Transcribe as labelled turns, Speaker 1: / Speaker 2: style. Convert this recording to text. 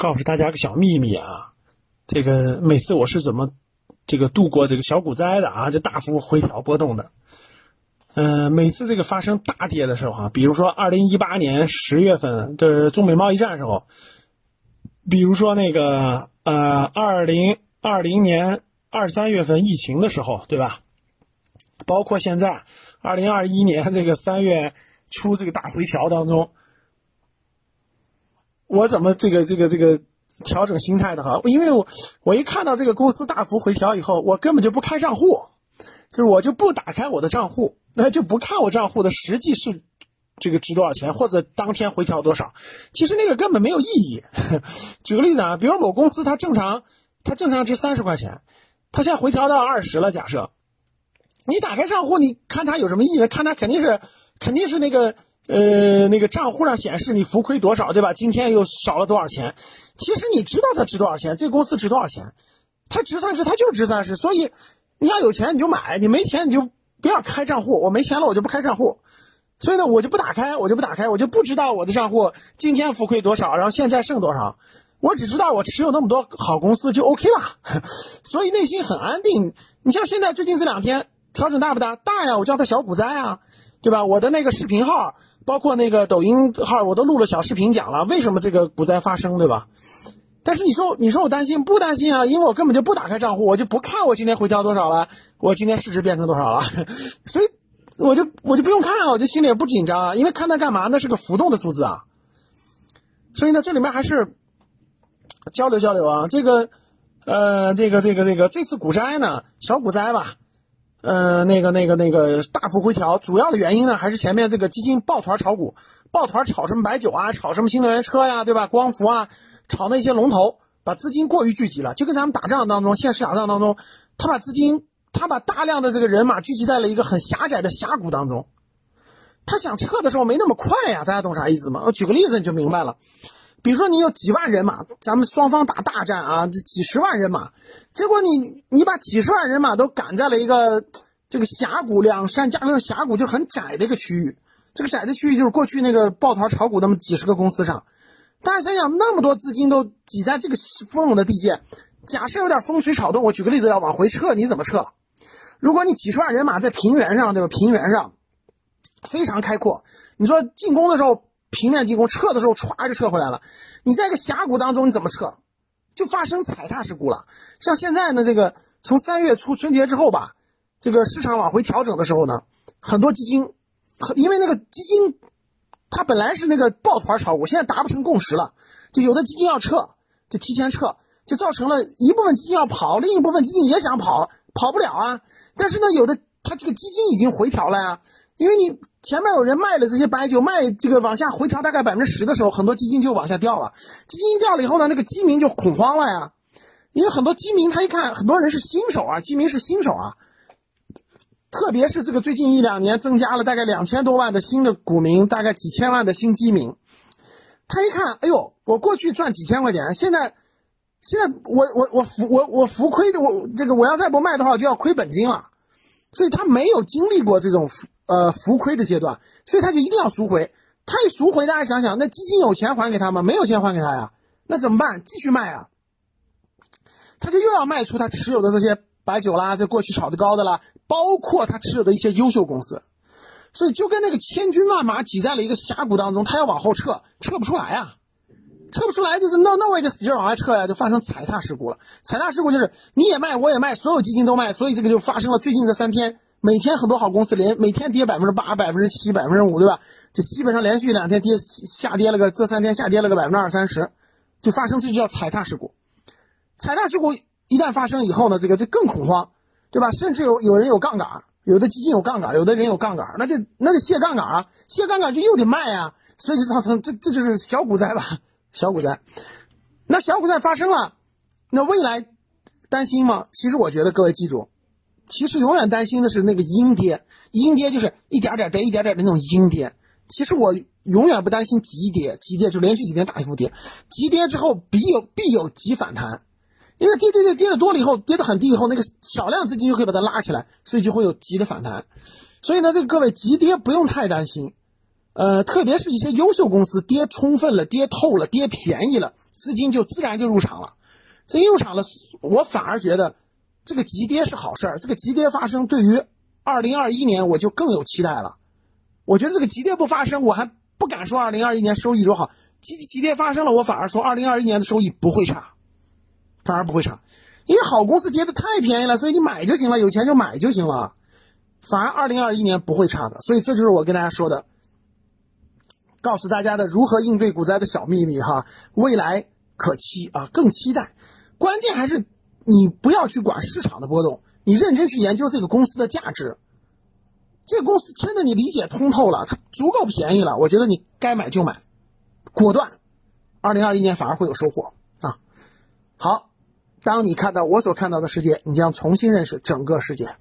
Speaker 1: 告诉大家个小秘密啊，这个每次我是怎么这个度过这个小股灾的啊，这大幅回调波动的。嗯，每次这个发生大跌的时候啊，比如说二零一八年十月份的中美贸易战时候，比如说那个呃二零二零年二三月份疫情的时候，对吧？包括现在二零二一年这个三月初这个大回调当中。我怎么这个这个这个调整心态的哈？因为我我一看到这个公司大幅回调以后，我根本就不开账户，就是我就不打开我的账户，那就不看我账户的实际是这个值多少钱，或者当天回调多少。其实那个根本没有意义。举个例子啊，比如某公司它正常它正常值三十块钱，它现在回调到二十了，假设你打开账户，你看它有什么意义？看它肯定是肯定是那个。呃，那个账户上显示你浮亏多少，对吧？今天又少了多少钱？其实你知道它值多少钱，这个公司值多少钱？它值三十，它就值三十。所以你要有钱你就买，你没钱你就不要开账户。我没钱了我就不开账户，所以呢我就不打开，我就不打开，我就不知道我的账户今天浮亏多少，然后现在剩多少。我只知道我持有那么多好公司就 OK 了，所以内心很安定。你像现在最近这两天调整大不大？大呀，我叫它小股灾啊，对吧？我的那个视频号。包括那个抖音号，我都录了小视频讲了为什么这个股灾发生，对吧？但是你说你说我担心不担心啊？因为我根本就不打开账户，我就不看我今天回调多少了，我今天市值变成多少了，所以我就我就不用看啊，我就心里也不紧张啊，因为看它干嘛？那是个浮动的数字啊。所以呢，这里面还是交流交流啊。这个呃，这个这个这个这次股灾呢，小股灾吧。呃，那个、那个、那个大幅回调，主要的原因呢，还是前面这个基金抱团炒股，抱团炒什么白酒啊，炒什么新能源车呀，对吧？光伏啊，炒那些龙头，把资金过于聚集了，就跟咱们打仗当中，现市场仗当中，他把资金，他把大量的这个人马聚集在了一个很狭窄的峡谷当中，他想撤的时候没那么快呀，大家懂啥意思吗？我举个例子你就明白了。比如说你有几万人马，咱们双方打大战啊，这几十万人马，结果你你把几十万人马都赶在了一个这个峡谷两山加上峡谷就很窄的一个区域，这个窄的区域就是过去那个抱团炒股那么几十个公司上，大家想想那么多资金都挤在这个丰容的地界，假设有点风吹草动，我举个例子要往回撤，你怎么撤？如果你几十万人马在平原上，对吧？平原上非常开阔，你说进攻的时候。平面进攻撤的时候歘就撤回来了，你在一个峡谷当中你怎么撤？就发生踩踏事故了。像现在呢，这个从三月初春节之后吧，这个市场往回调整的时候呢，很多基金，因为那个基金它本来是那个抱团炒股，现在达不成共识了，就有的基金要撤，就提前撤，就造成了一部分基金要跑，另一部分基金也想跑，跑不了啊。但是呢，有的它这个基金已经回调了呀。因为你前面有人卖了这些白酒，卖这个往下回调大概百分之十的时候，很多基金就往下掉了。基金掉了以后呢，那个基民就恐慌了呀。因为很多基民他一看，很多人是新手啊，基民是新手啊。特别是这个最近一两年增加了大概两千多万的新的股民，大概几千万的新基民。他一看，哎呦，我过去赚几千块钱，现在现在我我我浮我我浮亏的，我这个我要再不卖的话，就要亏本金了。所以他没有经历过这种。呃，浮亏的阶段，所以他就一定要赎回。他一赎回，大家想想，那基金有钱还给他吗？没有钱还给他呀，那怎么办？继续卖啊。他就又要卖出他持有的这些白酒啦，这过去炒的高的啦，包括他持有的一些优秀公司。所以就跟那个千军万马挤在了一个峡谷当中，他要往后撤，撤不出来啊，撤不出来就是那那我也得使劲往外撤呀，就发生踩踏事故了。踩踏事故就是你也卖，我也卖，所有基金都卖，所以这个就发生了最近这三天。每天很多好公司连每天跌百分之八、百分之七、百分之五，对吧？就基本上连续两天跌下跌了个，这三天下跌了个百分之二三十，就发生这就叫踩踏事故。踩踏事故一旦发生以后呢，这个就更恐慌，对吧？甚至有有人有杠杆，有的基金有杠杆，有的人有杠杆，那就那就卸杠杆啊，卸杠杆就又得卖啊，所以就造成这这就是小股灾吧，小股灾。那小股灾发生了，那未来担心吗？其实我觉得各位记住。其实永远担心的是那个阴跌，阴跌就是一点点跌，一点点的那种阴跌。其实我永远不担心急跌，急跌就连续几天大幅跌，急跌之后必有必有急反弹，因为跌跌跌跌的多了以后，跌的很低以后，那个少量资金就可以把它拉起来，所以就会有急的反弹。所以呢，这个各位急跌不用太担心，呃，特别是一些优秀公司跌充分了、跌透了、跌便宜了，资金就自然就入场了。资金入场了，我反而觉得这个急跌是好事儿。这个急跌发生，对于二零二一年我就更有期待了。我觉得这个急跌不发生，我还不敢说二零二一年收益多好。急急跌发生了，我反而说二零二一年的收益不会差，反而不会差。因为好公司跌的太便宜了，所以你买就行了，有钱就买就行了。反而二零二一年不会差的，所以这就是我跟大家说的，告诉大家的如何应对股灾的小秘密哈。未来可期啊，更期待。关键还是你不要去管市场的波动，你认真去研究这个公司的价值。这个公司真的你理解通透了，它足够便宜了，我觉得你该买就买，果断。二零二一年反而会有收获啊。好，当你看到我所看到的世界，你将重新认识整个世界。